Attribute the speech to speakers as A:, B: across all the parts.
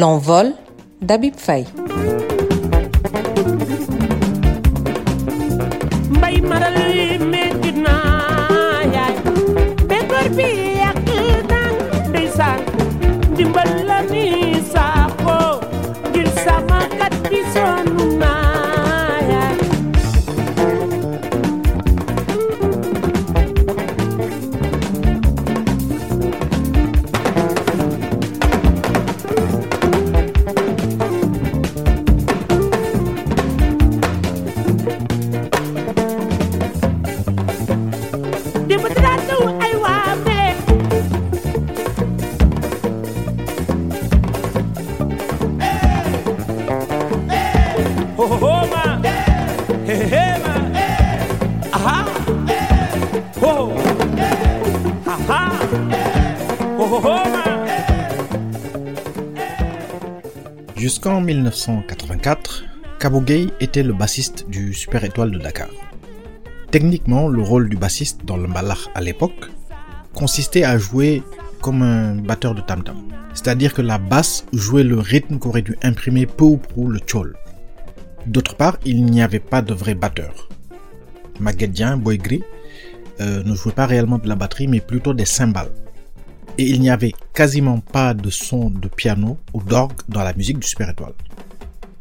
A: L'envol d'Abib Faye.
B: 1984, Kabo Gay était le bassiste du Super Étoile de Dakar. Techniquement, le rôle du bassiste dans le mbalakh à l'époque consistait à jouer comme un batteur de tam-tam. C'est-à-dire que la basse jouait le rythme qu'aurait dû imprimer peu ou prou le tchol. D'autre part, il n'y avait pas de vrai batteur. Maguedien, Boy Gris, euh, ne jouait pas réellement de la batterie, mais plutôt des cymbales. Et il n'y avait quasiment pas de son de piano ou d'orgue dans la musique du Super Étoile.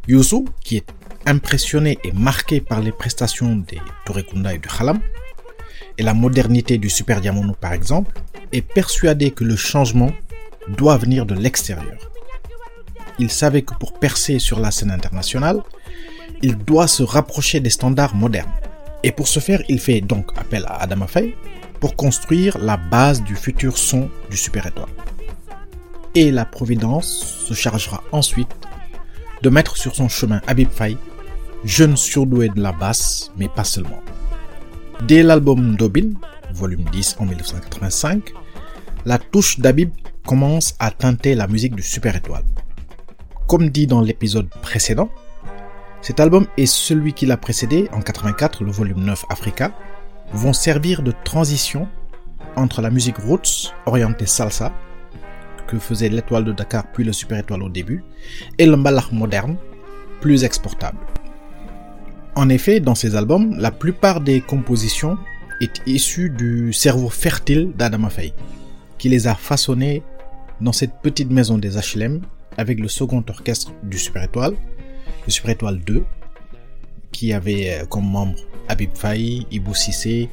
B: Youssou, qui est impressionné et marqué par les prestations des Torekunda et du Khalam, et la modernité du Super Diamono par exemple, est persuadé que le changement doit venir de l'extérieur. Il savait que pour percer sur la scène internationale, il doit se rapprocher des standards modernes. Et pour ce faire, il fait donc appel à Adama Faye pour construire la base du futur son du Super Étoile. Et la Providence se chargera ensuite de mettre sur son chemin Habib Faye, jeune surdoué de la basse, mais pas seulement. Dès l'album Dobin, volume 10 en 1985, la touche d'Habib commence à teinter la musique du Super Étoile. Comme dit dans l'épisode précédent, cet album et celui qui l'a précédé, en 84, le volume 9 Africa, vont servir de transition entre la musique roots, orientée salsa, que faisait l'étoile de Dakar puis le super étoile au début, et le moderne, plus exportable. En effet, dans ces albums, la plupart des compositions est issue du cerveau fertile d'Adama qui les a façonnées dans cette petite maison des HLM avec le second orchestre du Super Étoile, le Super Étoile 2, qui avait euh, comme membres Habib Faye, Ibou Sissé,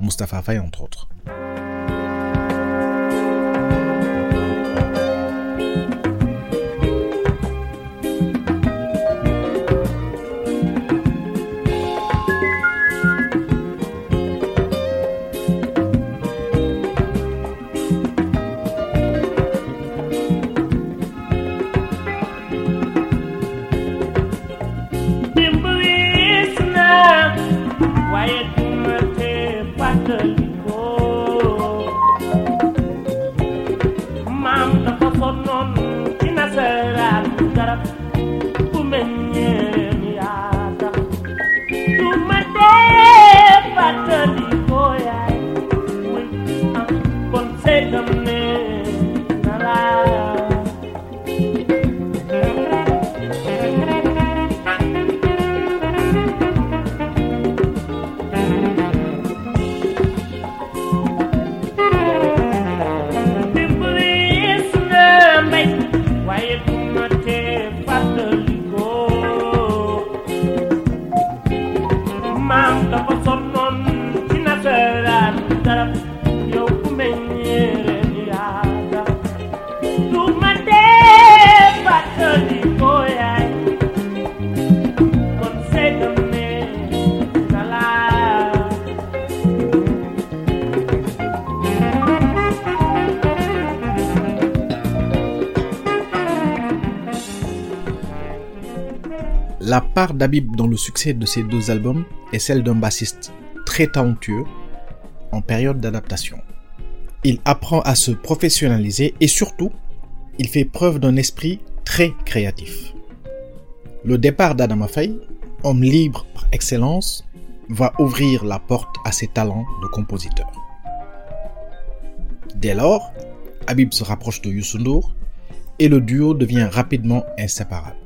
B: Mustapha Faye entre autres. D'Habib dans le succès de ces deux albums est celle d'un bassiste très talentueux en période d'adaptation. Il apprend à se professionnaliser et surtout, il fait preuve d'un esprit très créatif. Le départ d'Adama Faye, homme libre par excellence, va ouvrir la porte à ses talents de compositeur. Dès lors, Habib se rapproche de Youssou et le duo devient rapidement inséparable.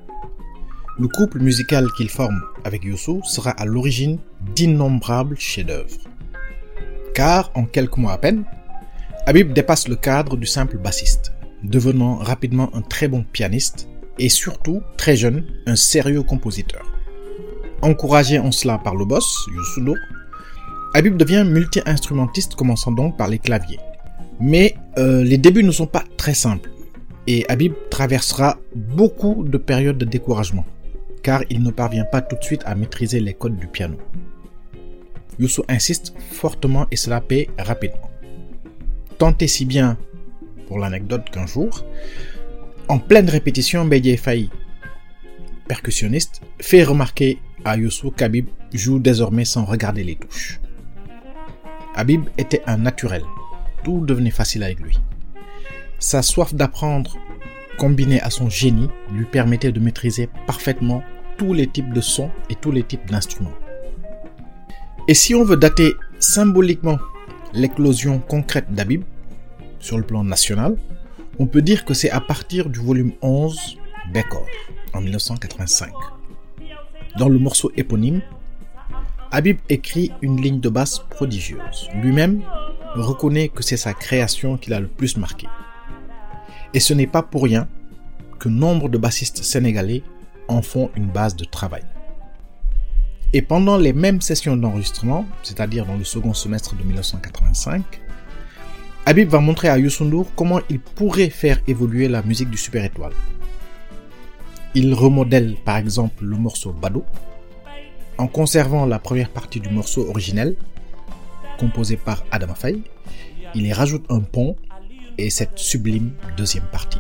B: Le couple musical qu'il forme avec Youssou sera à l'origine d'innombrables chefs-d'œuvre. Car en quelques mois à peine, Habib dépasse le cadre du simple bassiste, devenant rapidement un très bon pianiste et surtout, très jeune, un sérieux compositeur. Encouragé en cela par le boss, Youssou N'Dour, Habib devient multi-instrumentiste commençant donc par les claviers. Mais euh, les débuts ne sont pas très simples et Habib traversera beaucoup de périodes de découragement car il ne parvient pas tout de suite à maîtriser les codes du piano. Youssou insiste fortement et cela paie rapidement. Tant et si bien, pour l'anecdote qu'un jour, en pleine répétition, Bédié percussionniste, fait remarquer à Youssou qu'Habib joue désormais sans regarder les touches. Habib était un naturel, tout devenait facile avec lui. Sa soif d'apprendre, combinée à son génie, lui permettait de maîtriser parfaitement tous les types de sons et tous les types d'instruments. Et si on veut dater symboliquement l'éclosion concrète d'Habib sur le plan national, on peut dire que c'est à partir du volume 11 Bécor en 1985. Dans le morceau éponyme, Habib écrit une ligne de basse prodigieuse. Lui-même reconnaît que c'est sa création qui l'a le plus marqué. Et ce n'est pas pour rien que nombre de bassistes sénégalais en font une base de travail. Et pendant les mêmes sessions d'enregistrement, c'est-à-dire dans le second semestre de 1985, Habib va montrer à Youssou comment il pourrait faire évoluer la musique du Super Étoile. Il remodèle par exemple le morceau Bado en conservant la première partie du morceau originel composé par Adam Faye. Il y rajoute un pont et cette sublime deuxième partie.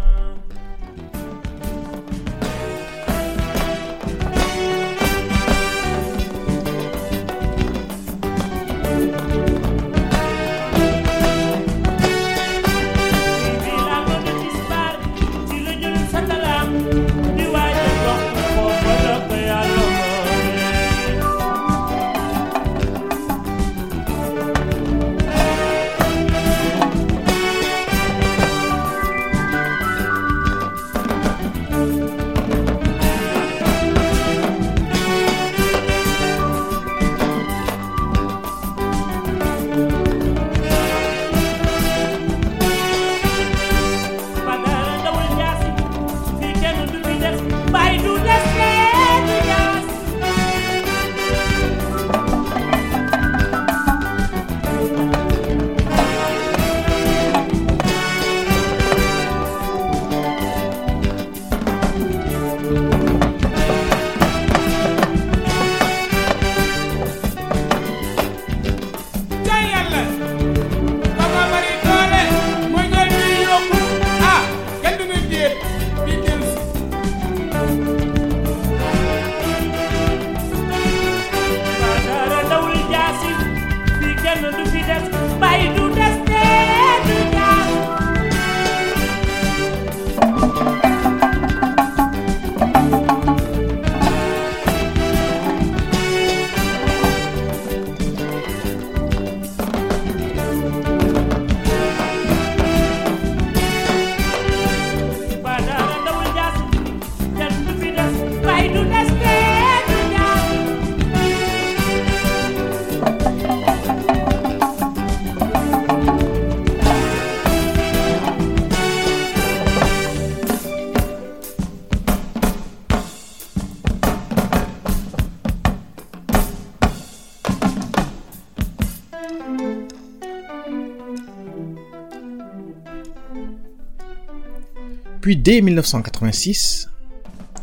B: Puis dès 1986,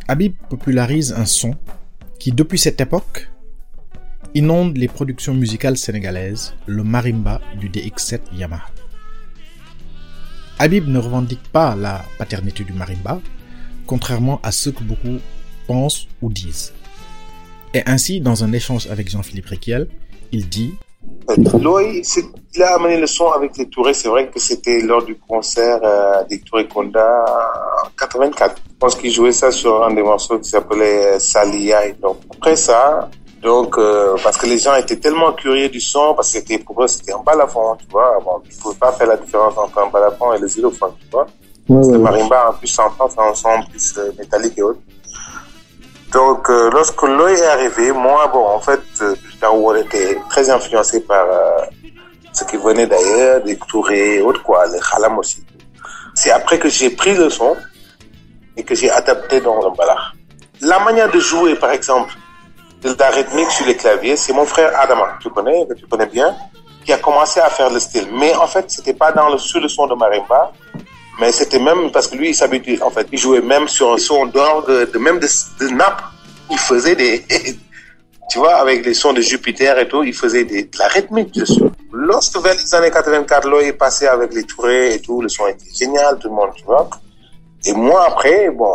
B: Habib popularise un son qui, depuis cette époque, inonde les productions musicales sénégalaises, le marimba du DX7 Yamaha. Habib ne revendique pas la paternité du marimba, contrairement à ce que beaucoup pensent ou disent. Et ainsi, dans un échange avec Jean-Philippe Requiel, il dit
C: Loï, il a amené le son avec les Touré. C'est vrai que c'était lors du concert euh, des Touré Konda en 84. Je pense qu'il jouait ça sur un des morceaux qui s'appelait euh, Salia. Et donc, après ça, donc, euh, parce que les gens étaient tellement curieux du son, parce que c'était, pour eux, c'était un balafon, tu vois. Bon, ils ne pouvaient pas faire la différence entre un balafon et le xylophone, tu vois.
D: Ouais,
C: Le
D: ouais, ouais.
C: marimba, en plus, s'entend, c'est un son plus euh, métallique et autres. Donc, euh, lorsque Loï est arrivé, moi, bon, en fait, euh, Daour était très influencé par euh, ce qui venait d'ailleurs, des Touré et autres, quoi, les Khalam aussi. C'est après que j'ai pris le son et que j'ai adapté dans balard. La manière de jouer, par exemple, de la rythmique sur les claviers, c'est mon frère Adama, tu connais, que tu connais bien, qui a commencé à faire le style. Mais en fait, c'était pas dans le, sur le son de marimba, mais c'était même parce que lui, il s'habituait, en fait, il jouait même sur un son d'orgue, de, même de, de. Il faisait des, tu vois, avec les sons de Jupiter et tout, il faisait des, de la rythmique dessus. Lorsque vers les années 84, Loïc est passé avec les Tourés et tout, le son était génial, tout le monde, tu vois. Et moi, après, bon,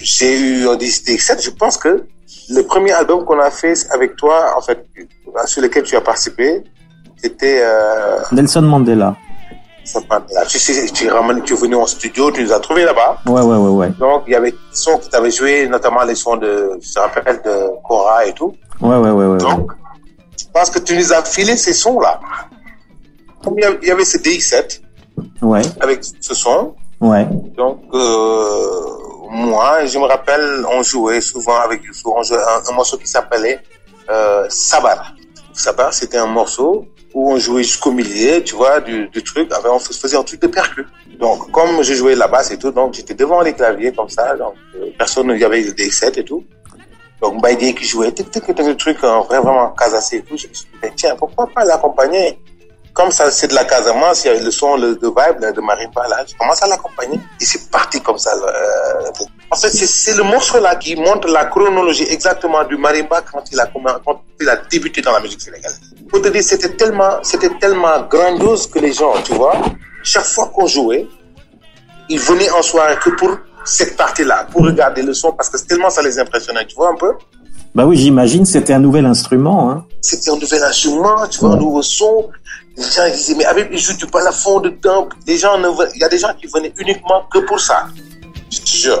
C: j'ai eu un DX7, je pense que le premier album qu'on a fait avec toi, en fait, sur lequel tu as participé, c'était, euh,
D: Nelson Mandela.
C: S'appelle- tu, sais, tu, es ramené- tu es venu en studio, tu nous as trouvés là-bas.
D: Ouais, ouais, ouais, ouais.
C: Donc, il y avait des sons que tu avais joués, notamment les sons de, je te rappelle, de Cora et tout.
D: Ouais, ouais, ouais, ouais. ouais.
C: Donc, je pense que tu nous as filé ces sons-là. Comme il y avait- ce DX7
D: Ouais,
C: avec ce son,
D: ouais.
C: donc euh, moi, je me rappelle, on jouait souvent avec Youssou, on jouait un, un morceau qui s'appelait euh, Sabar. Sabar, c'était un morceau où on jouait jusqu'au milieu, tu vois, du, du truc, avec, on faisait un truc de percu. Donc, comme je jouais la basse et tout, donc j'étais devant les claviers comme ça, donc euh, personne, il y avait des 7 et tout. Donc, Baïdé qui jouait, tic, tic, tic, truc vraiment casassé je me suis dit, tiens, pourquoi pas l'accompagner? Comme ça, c'est de la Casamance, il y a le son le, de vibe de Marimba, là, je commence à l'accompagner. Et c'est parti comme ça. euh, en fait, c'est- le morceau là qui montre la chronologie exactement du Marimba quand il a, commen- quand il a débuté dans la musique sénégalaise. Pour te dire, c'était tellement, c'était tellement grandiose que les gens, tu vois, chaque fois qu'on jouait, ils venaient en soirée que pour cette partie-là, pour regarder le son, parce que tellement ça les impressionnait, tu vois un peu?
D: Bah oui, j'imagine c'était un nouvel instrument. Hein.
C: c'était un nouvel instrument, tu vois, un nouveau son. Les gens disaient, mais Habib, il joue du balafon. Les gens il y a des gens qui venaient uniquement que pour ça. Je te jure.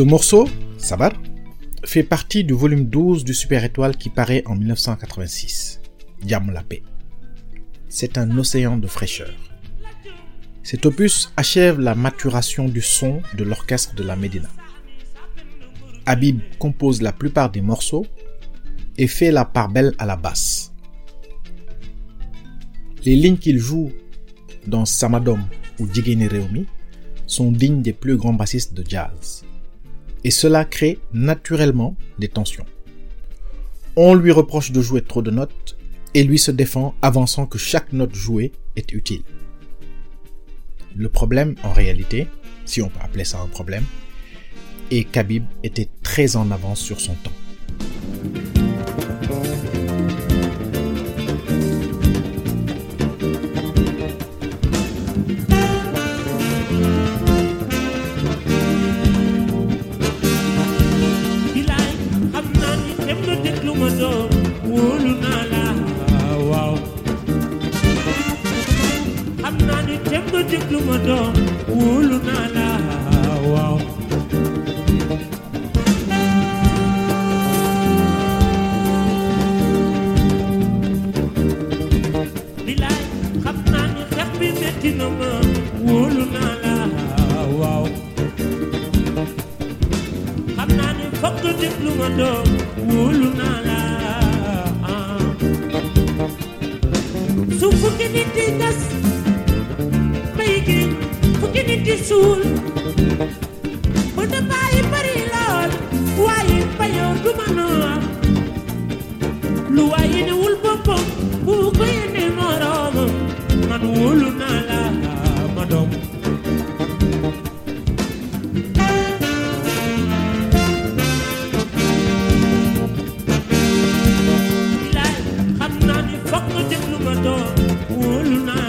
B: Ce morceau, Sabar, fait partie du volume 12 du Super Étoile qui paraît en 1986, Diam la paix. C'est un océan de fraîcheur. Cet opus achève la maturation du son de l'orchestre de la Médina. Habib compose la plupart des morceaux et fait la part belle à la basse. Les lignes qu'il joue dans Samadom ou Reomi sont dignes des plus grands bassistes de jazz. Et cela crée naturellement des tensions. On lui reproche de jouer trop de notes et lui se défend avançant que chaque note jouée est utile. Le problème, en réalité, si on peut appeler ça un problème, est qu'Habib était très en avance sur son temps.
E: Cristo, un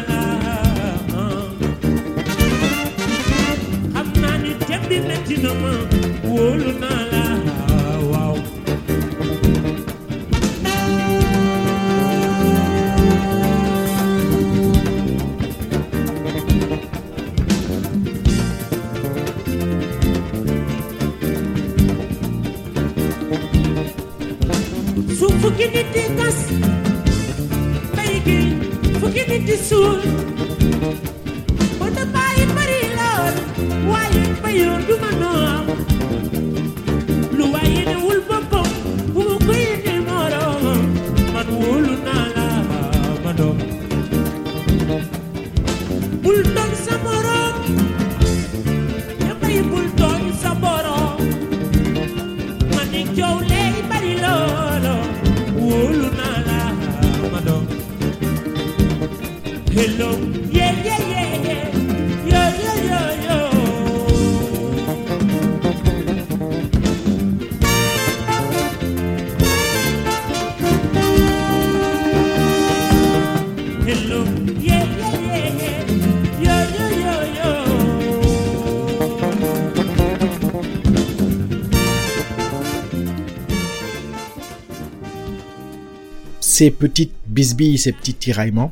B: Ces petites bisbilles, ces petits tiraillements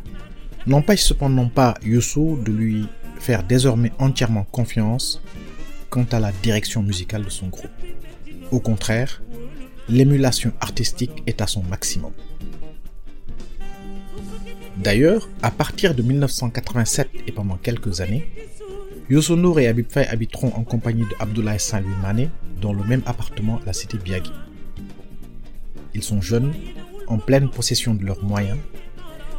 B: n'empêchent cependant pas Youssou de lui faire désormais entièrement confiance quant à la direction musicale de son groupe. Au contraire, l'émulation artistique est à son maximum. D'ailleurs, à partir de 1987 et pendant quelques années, Youssou Nour et Habib Faye habiteront en compagnie de Abdoulaye Saint-Louis Mané dans le même appartement à la cité Biagui. Ils sont jeunes, en pleine possession de leurs moyens,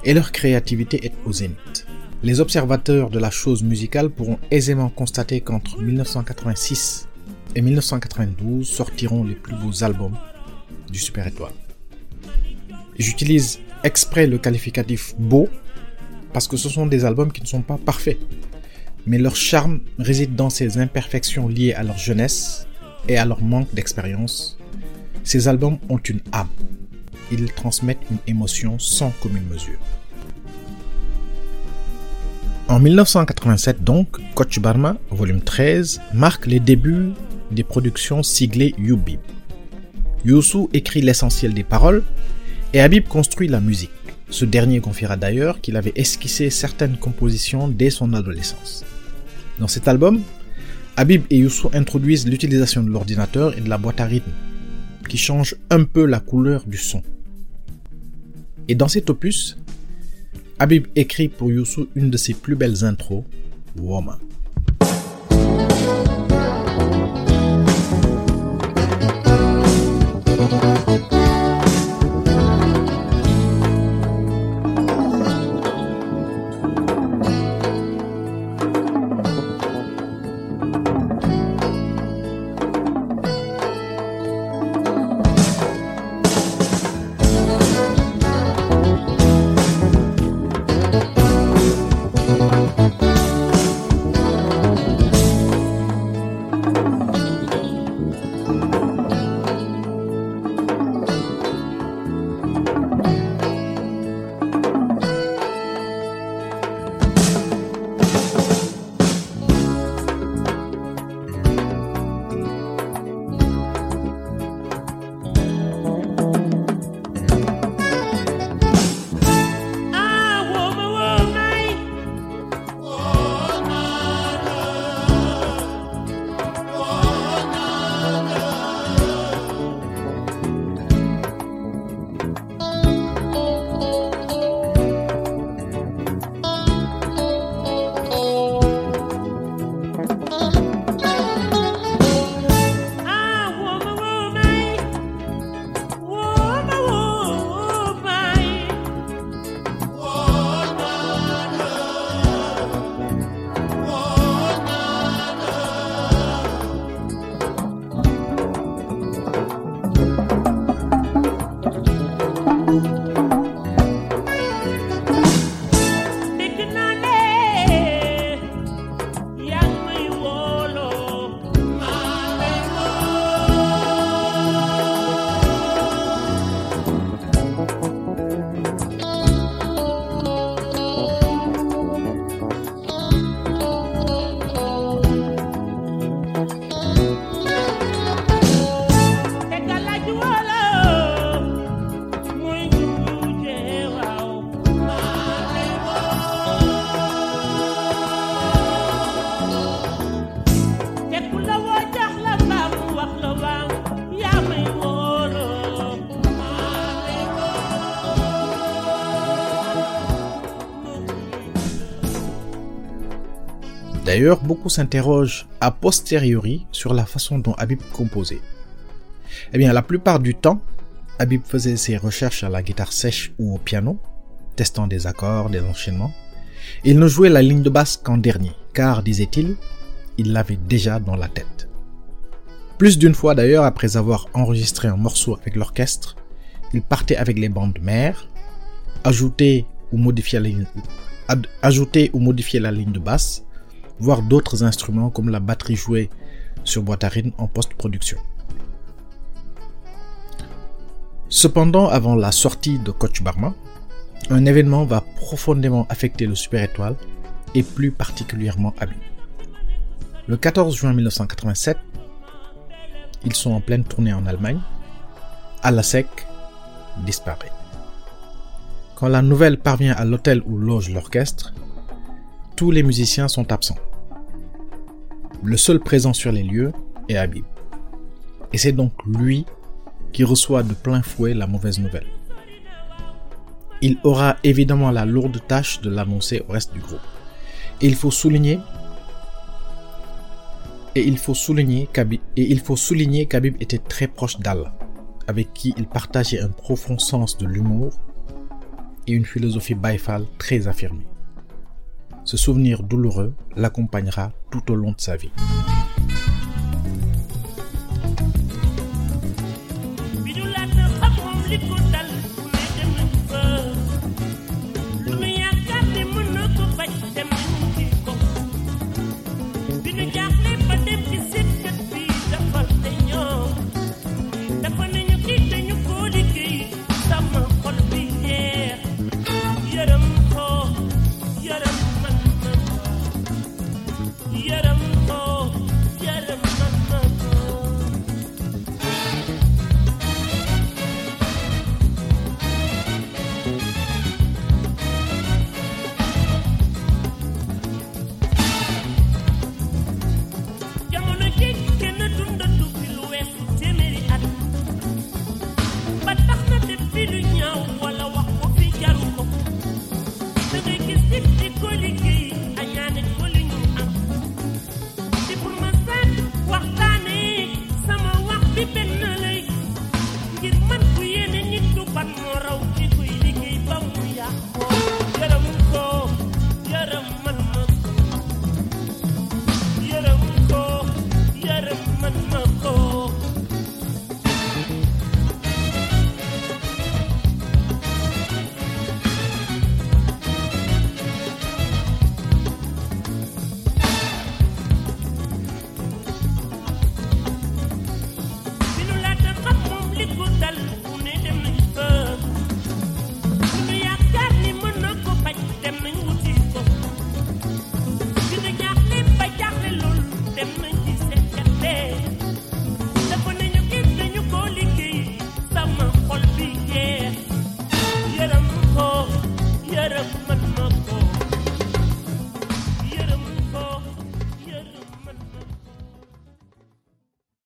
B: et leur créativité est au zénith. Les observateurs de la chose musicale pourront aisément constater qu'entre 1986 et 1992 sortiront les plus beaux albums du Super Étoile. J'utilise exprès le qualificatif beau parce que ce sont des albums qui ne sont pas parfaits. Mais leur charme réside dans ces imperfections liées à leur jeunesse et à leur manque d'expérience. Ces albums ont une âme. Ils transmettent une émotion sans commune mesure. En 1987 donc, Coach Barma, volume 13, marque les débuts des productions siglées Yubib. Youssou écrit l'essentiel des paroles et Habib construit la musique. Ce dernier confiera d'ailleurs qu'il avait esquissé certaines compositions dès son adolescence. Dans cet album, Habib et Youssou introduisent l'utilisation de l'ordinateur et de la boîte à rythme, qui change un peu la couleur du son. Et dans cet opus, Habib écrit pour Youssou une de ses plus belles intros, Woman. D'ailleurs, beaucoup s'interrogent a posteriori sur la façon dont Habib composait. Eh bien, la plupart du temps, Habib faisait ses recherches à la guitare sèche ou au piano, testant des accords, des enchaînements. Il ne jouait la ligne de basse qu'en dernier, car, disait-il, il l'avait déjà dans la tête. Plus d'une fois d'ailleurs, après avoir enregistré un morceau avec l'orchestre, il partait avec les bandes mères, ou ajouter ou modifier la ligne de basse, voire d'autres instruments comme la batterie jouée sur boîte à en post-production. Cependant, avant la sortie de Coach Barma, un événement va profondément affecter le Super Étoile et plus particulièrement Habib. Le 14 juin 1987, ils sont en pleine tournée en Allemagne. Alasek disparaît. Quand la nouvelle parvient à l'hôtel où loge l'orchestre, tous les musiciens sont absents. Le seul présent sur les lieux est Habib. Et c'est donc lui qui reçoit de plein fouet la mauvaise nouvelle. Il aura évidemment la lourde tâche de l'annoncer au reste du groupe. Et il faut souligner et qu'Habib était très proche d'Allah, avec qui il partageait un profond sens de l'humour et une philosophie baïfal très affirmée. Ce souvenir douloureux l'accompagnera tout au long de sa vie.